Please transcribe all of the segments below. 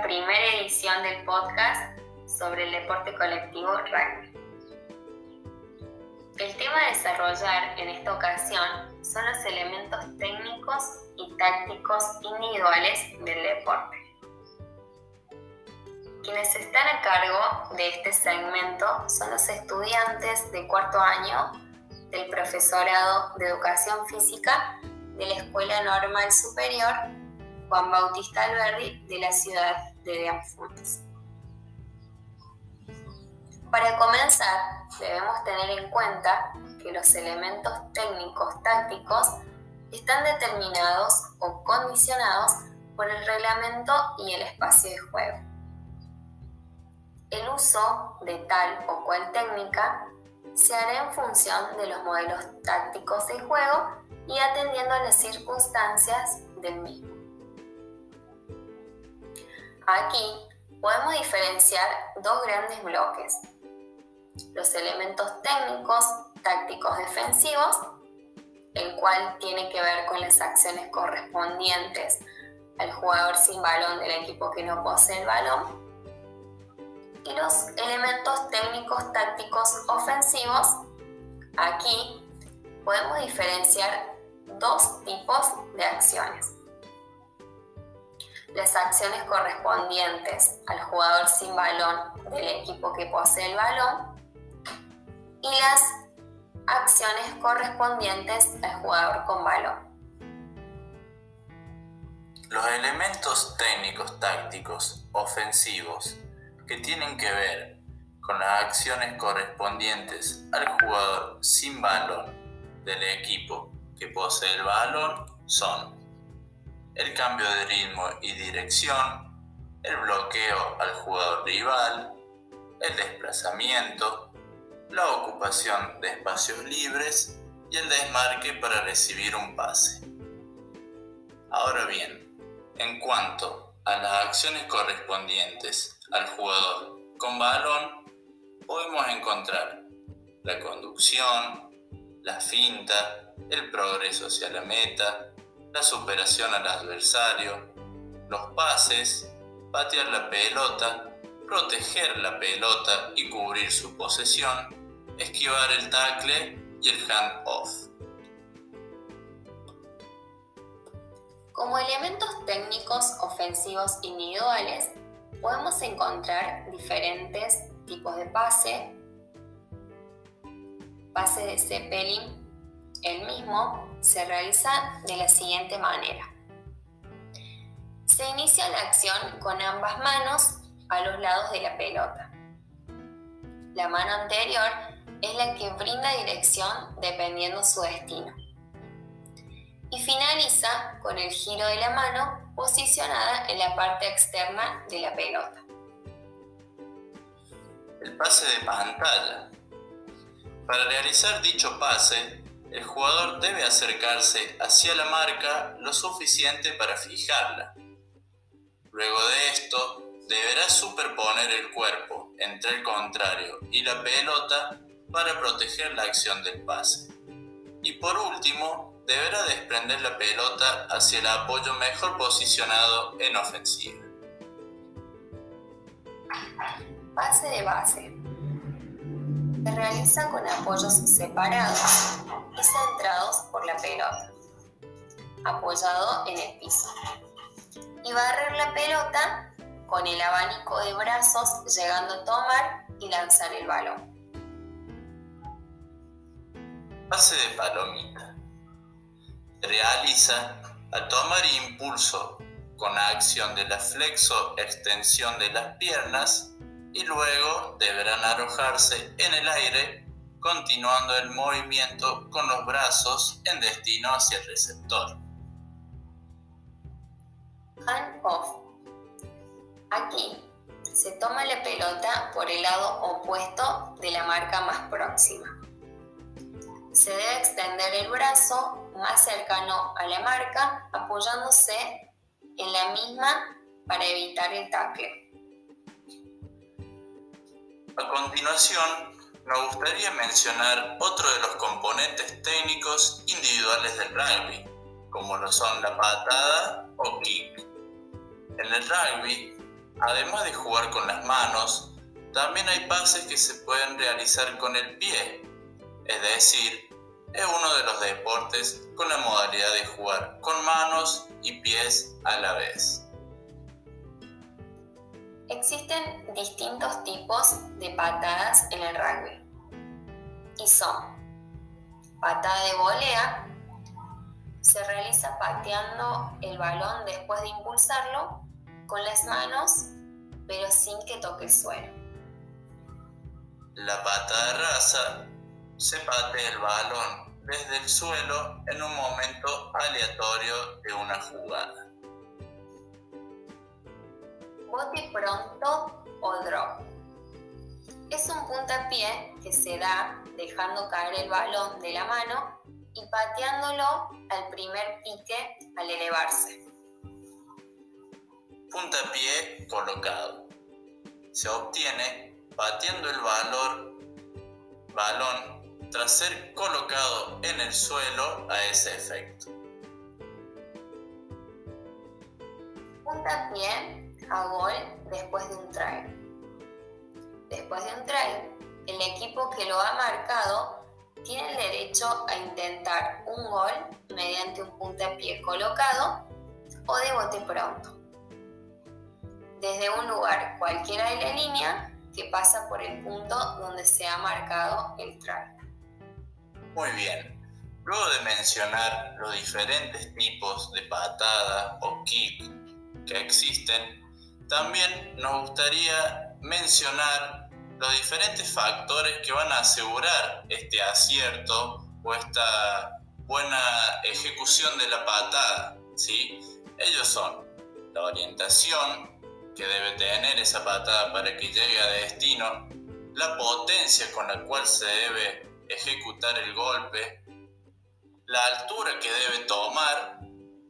primera edición del podcast sobre el deporte colectivo rugby. El tema a desarrollar en esta ocasión son los elementos técnicos y tácticos individuales del deporte. Quienes están a cargo de este segmento son los estudiantes de cuarto año del profesorado de educación física de la Escuela Normal Superior Juan Bautista Alberdi de la ciudad de Deanfuentes. Para comenzar, debemos tener en cuenta que los elementos técnicos tácticos están determinados o condicionados por el reglamento y el espacio de juego. El uso de tal o cual técnica se hará en función de los modelos tácticos de juego y atendiendo a las circunstancias del mismo. Aquí podemos diferenciar dos grandes bloques. Los elementos técnicos, tácticos defensivos, el cual tiene que ver con las acciones correspondientes al jugador sin balón del equipo que no posee el balón. Y los elementos técnicos tácticos ofensivos, aquí podemos diferenciar dos tipos de acciones las acciones correspondientes al jugador sin balón del equipo que posee el balón y las acciones correspondientes al jugador con balón. Los elementos técnicos tácticos ofensivos que tienen que ver con las acciones correspondientes al jugador sin balón del equipo que posee el balón son el cambio de ritmo y dirección, el bloqueo al jugador rival, el desplazamiento, la ocupación de espacios libres y el desmarque para recibir un pase. Ahora bien, en cuanto a las acciones correspondientes al jugador con balón, podemos encontrar la conducción, la finta, el progreso hacia la meta, la superación al adversario, los pases, patear la pelota, proteger la pelota y cubrir su posesión, esquivar el tackle y el hand-off. Como elementos técnicos ofensivos individuales, podemos encontrar diferentes tipos de pase, de Zeppelin el mismo se realiza de la siguiente manera. Se inicia la acción con ambas manos a los lados de la pelota. La mano anterior es la que brinda dirección dependiendo su destino. Y finaliza con el giro de la mano posicionada en la parte externa de la pelota. El pase de pantalla. Para realizar dicho pase, el jugador debe acercarse hacia la marca lo suficiente para fijarla. Luego de esto, deberá superponer el cuerpo entre el contrario y la pelota para proteger la acción del pase. Y por último, deberá desprender la pelota hacia el apoyo mejor posicionado en ofensiva. Pase de base. Se realiza con apoyos separados y centrados por la pelota, apoyado en el piso. Y barrer la pelota con el abanico de brazos llegando a tomar y lanzar el balón. Pase de palomita. realiza al tomar impulso con la acción de la flexo-extensión de las piernas y luego deberán arrojarse en el aire continuando el movimiento con los brazos en destino hacia el receptor. Hand off. Aquí se toma la pelota por el lado opuesto de la marca más próxima. Se debe extender el brazo más cercano a la marca apoyándose en la misma para evitar el tackle. A continuación, me gustaría mencionar otro de los componentes técnicos individuales del rugby, como lo son la patada o kick. En el rugby, además de jugar con las manos, también hay pases que se pueden realizar con el pie, es decir, es uno de los deportes con la modalidad de jugar con manos y pies a la vez. Existen distintos tipos de patadas en el rugby y son patada de volea, se realiza pateando el balón después de impulsarlo con las manos, pero sin que toque el suelo. La pata de raza se patea el balón desde el suelo en un momento aleatorio de una jugada. Bote pronto o drop. Es un puntapié que se da dejando caer el balón de la mano y pateándolo al primer pique al elevarse. Puntapié colocado. Se obtiene pateando el valor, balón tras ser colocado en el suelo a ese efecto. Puntapié a gol después de un try. Después de un try, el equipo que lo ha marcado tiene el derecho a intentar un gol mediante un puntapié colocado o de bote pronto. Desde un lugar cualquiera de la línea que pasa por el punto donde se ha marcado el try. Muy bien. Luego de mencionar los diferentes tipos de patada o kick que existen, también nos gustaría mencionar los diferentes factores que van a asegurar este acierto o esta buena ejecución de la patada. ¿sí? Ellos son la orientación que debe tener esa patada para que llegue a destino, la potencia con la cual se debe ejecutar el golpe, la altura que debe tomar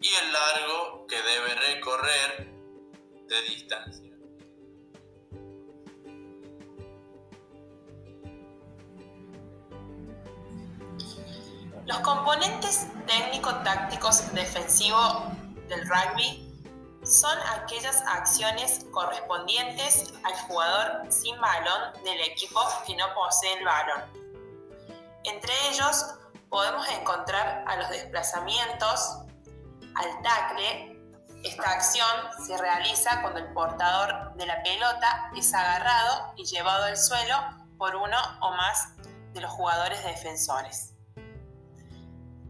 y el largo que debe recorrer de distancia. Los componentes técnico-tácticos defensivos del rugby son aquellas acciones correspondientes al jugador sin balón del equipo que no posee el balón. Entre ellos podemos encontrar a los desplazamientos, al tackle. Esta acción se realiza cuando el portador de la pelota es agarrado y llevado al suelo por uno o más de los jugadores defensores.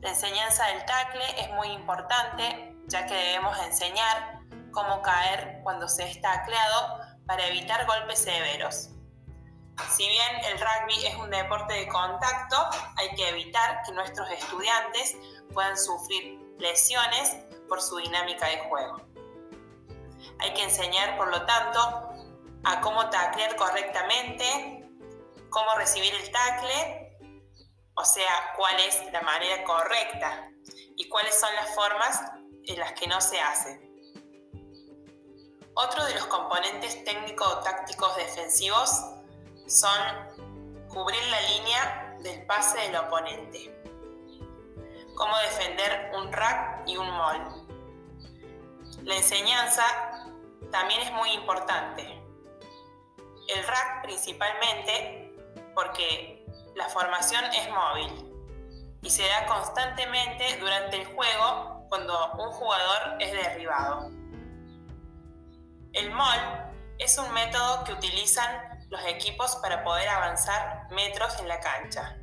La enseñanza del tackle es muy importante ya que debemos enseñar cómo caer cuando se está tacleado para evitar golpes severos. Si bien el rugby es un deporte de contacto, hay que evitar que nuestros estudiantes puedan sufrir lesiones por su dinámica de juego. Hay que enseñar, por lo tanto, a cómo taclear correctamente, cómo recibir el tackle o sea, cuál es la manera correcta y cuáles son las formas en las que no se hace. Otro de los componentes técnico-tácticos defensivos son cubrir la línea del pase del oponente, cómo defender un rack y un mall. La enseñanza también es muy importante. El rack principalmente porque la formación es móvil y se da constantemente durante el juego cuando un jugador es derribado. El MOL es un método que utilizan los equipos para poder avanzar metros en la cancha.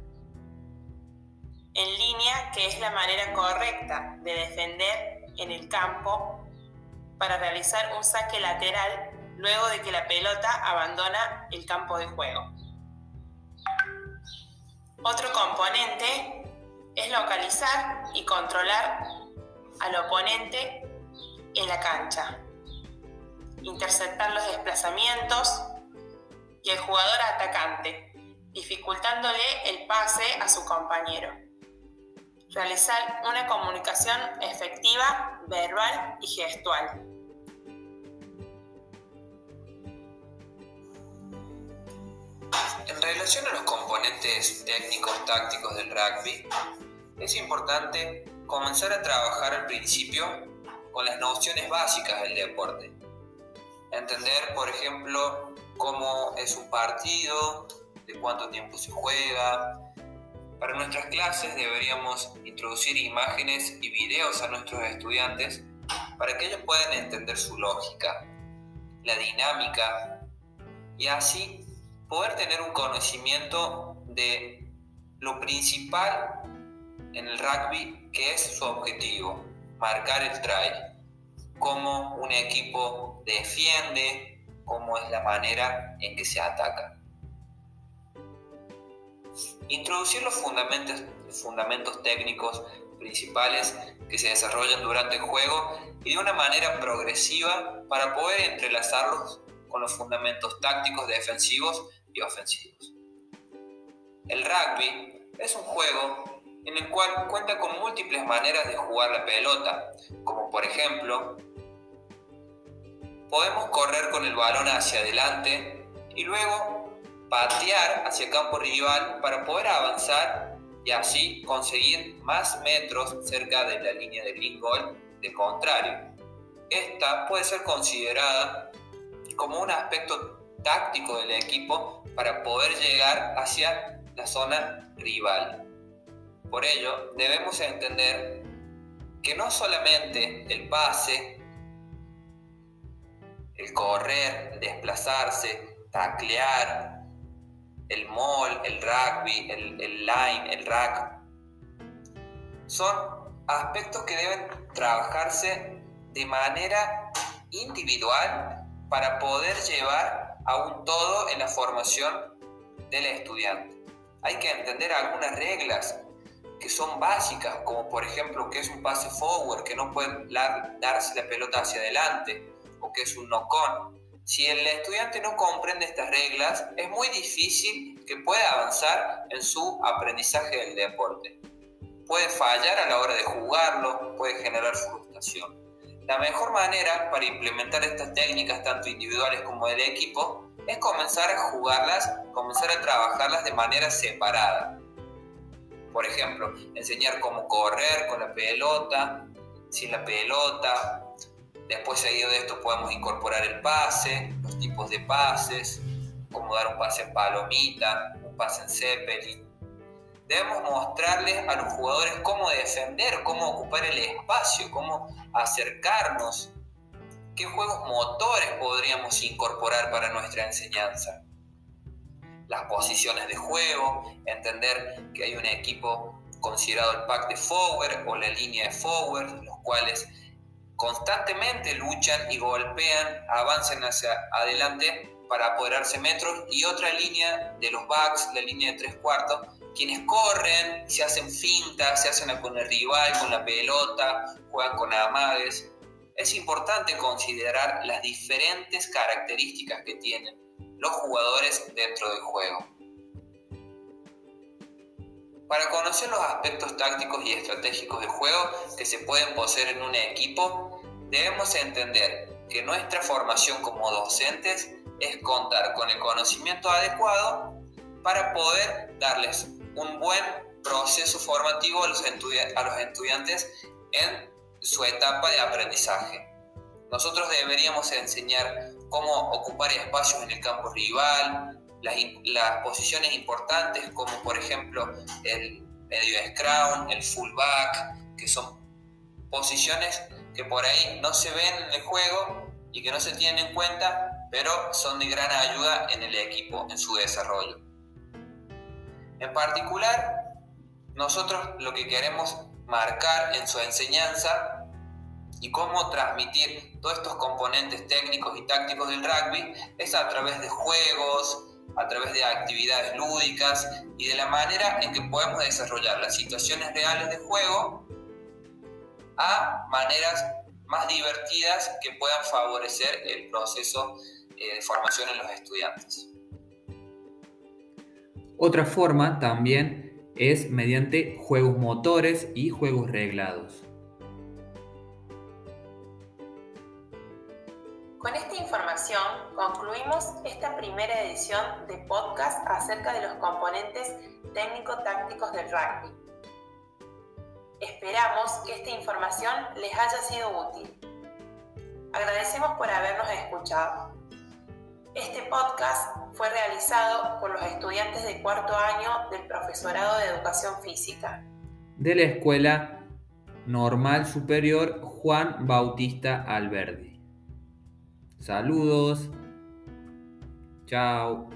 En línea, que es la manera correcta de defender en el campo para realizar un saque lateral luego de que la pelota abandona el campo de juego. Otro componente es localizar y controlar al oponente en la cancha, interceptar los desplazamientos y el jugador atacante, dificultándole el pase a su compañero. Realizar una comunicación efectiva, verbal y gestual. En relación a los componentes técnicos tácticos del rugby, es importante comenzar a trabajar al principio con las nociones básicas del deporte. entender, por ejemplo, cómo es un partido, de cuánto tiempo se juega. Para nuestras clases deberíamos introducir imágenes y videos a nuestros estudiantes para que ellos puedan entender su lógica, la dinámica y así poder tener un conocimiento de lo principal en el rugby que es su objetivo, marcar el try, cómo un equipo defiende, cómo es la manera en que se ataca. Introducir los fundamentos, técnicos principales que se desarrollan durante el juego y de una manera progresiva para poder entrelazarlos con los fundamentos tácticos defensivos y ofensivos. El rugby es un juego en el cual cuenta con múltiples maneras de jugar la pelota, como por ejemplo, podemos correr con el balón hacia adelante y luego patear hacia campo rival para poder avanzar y así conseguir más metros cerca de la línea del link goal de contrario. Esta puede ser considerada como un aspecto táctico del equipo para poder llegar hacia la zona rival. Por ello, debemos entender que no solamente el pase, el correr, el desplazarse, taclear, el mall, el rugby, el, line, el rack, son aspectos que deben trabajarse de manera individual para poder llevar a un todo en la formación del estudiante. Hay que entender algunas reglas que son básicas, como por ejemplo que es un pase forward, que no puede darse la pelota hacia adelante, o que es un knock-on. Si el estudiante no comprende estas reglas, es muy difícil que pueda avanzar en su aprendizaje del deporte. Puede fallar a la hora de jugarlo, puede generar frustración. La mejor manera para implementar estas técnicas, tanto individuales como del equipo, es comenzar a jugarlas, comenzar a trabajarlas de manera separada. Por ejemplo, enseñar cómo correr con la pelota, sin la pelota. Después, seguido de esto, podemos incorporar el pase, los tipos de pases, cómo dar un pase en palomita, un pase en zeppelin. Debemos mostrarles a los jugadores cómo defender, cómo ocupar el espacio, cómo acercarnos, qué juegos motores podríamos incorporar para nuestra enseñanza las posiciones de juego, entender que hay un equipo considerado el pack de forward o la línea de forward, los cuales constantemente luchan y golpean, avanzan hacia adelante para apoderarse metros y otra línea de los backs, la línea de tres cuartos, quienes corren, se hacen fintas, se hacen con el rival, con la pelota, juegan con amagues. Es importante considerar las diferentes características que tienen los jugadores dentro del juego. Para conocer los aspectos tácticos y estratégicos del juego que se pueden poseer en un equipo, debemos entender que nuestra formación como docentes es contar con el conocimiento adecuado para poder darles un buen proceso formativo a los, estudiantes en su etapa de aprendizaje. Nosotros deberíamos enseñar cómo ocupar espacios en el campo rival, las, posiciones importantes como por ejemplo el medio scrum, el fullback, que son posiciones que por ahí no se ven en el juego y que no se tienen en cuenta, pero son de gran ayuda en el equipo, en su desarrollo. En particular, nosotros lo que queremos marcar en su enseñanza y cómo transmitir todos estos componentes técnicos y tácticos del rugby es a través de juegos, a través de actividades lúdicas y de la manera en que podemos desarrollar las situaciones reales de juego a maneras más divertidas que puedan favorecer el proceso eh, de formación en los estudiantes. Otra forma también es mediante juegos motores y juegos reglados. Concluimos esta primera edición de podcast acerca de los componentes técnico-tácticos del rugby. Esperamos que esta información les haya sido útil. Agradecemos por habernos escuchado. Este podcast fue realizado por los estudiantes de cuarto año del Profesorado de Educación Física de la Escuela Normal Superior Juan Bautista Alberdi. Saludos. Chao.